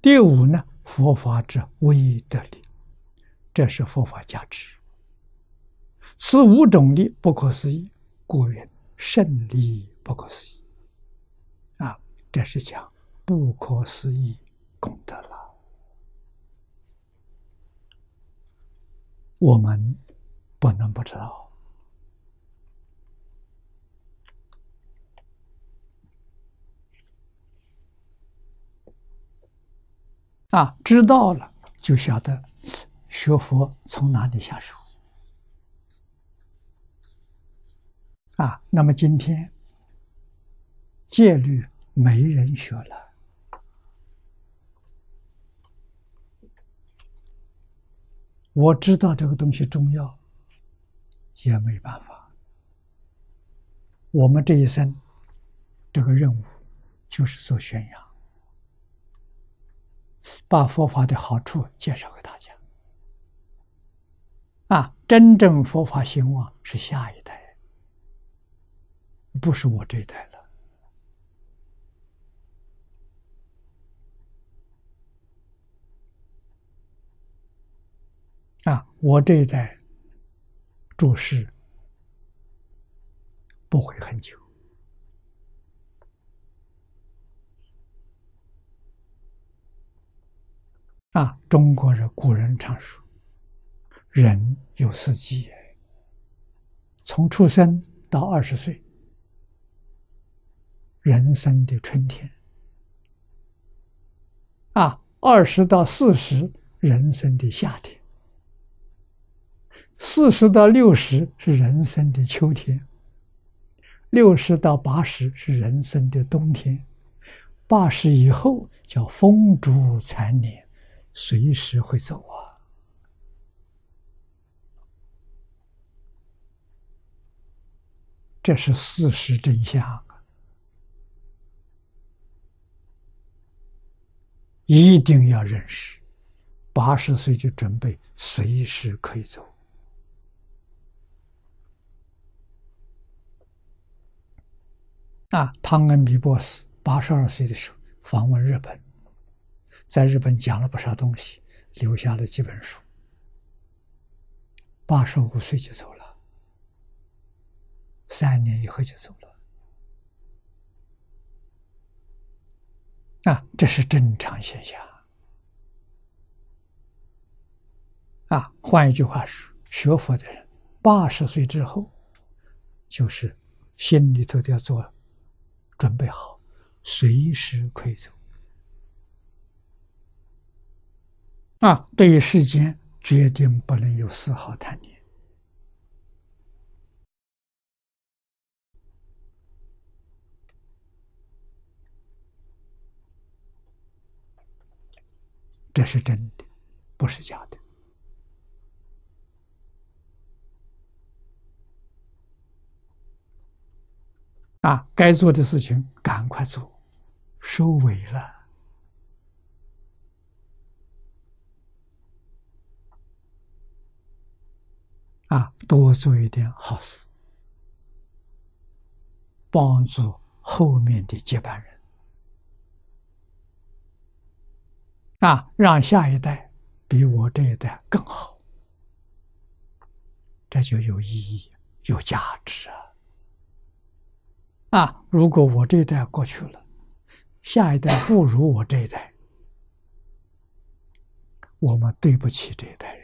第五呢，佛法之威德力，这是佛法价值。此五种力不可思议，故人胜利不可思议。啊，这是讲不可思议功德了。我们不能不知道。啊，知道了就晓得学佛从哪里下手。啊，那么今天戒律没人学了，我知道这个东西重要，也没办法。我们这一生这个任务就是做宣扬。把佛法的好处介绍给大家。啊，真正佛法兴旺是下一代，不是我这一代了。啊，我这一代注释不会很久。啊，中国人古人常说：“人有四季，从出生到二十岁，人生的春天；啊，二十到四十，人生的夏天；四十到六十是人生的秋天；六十到八十是人生的冬天；八十以后叫风烛残年。”随时会走啊！这是事实真相啊！一定要认识，八十岁就准备随时可以走。啊，汤恩比博士八十二岁的时候访问日本。在日本讲了不少东西，留下了几本书。八十五岁就走了，三年以后就走了。啊，这是正常现象。啊，换一句话说，学佛的人八十岁之后，就是心里头都要做准备好，随时可以走。啊，对于世间决定不能有丝毫贪念，这是真的，不是假的。啊，该做的事情赶快做，收尾了。啊，多做一点好事，帮助后面的接班人，啊，让下一代比我这一代更好，这就有意义、有价值啊！啊，如果我这一代过去了，下一代不如我这一代，我们对不起这一代。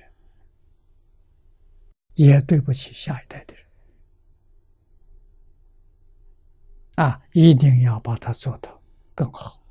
也对不起下一代的人啊！一定要把它做到更好。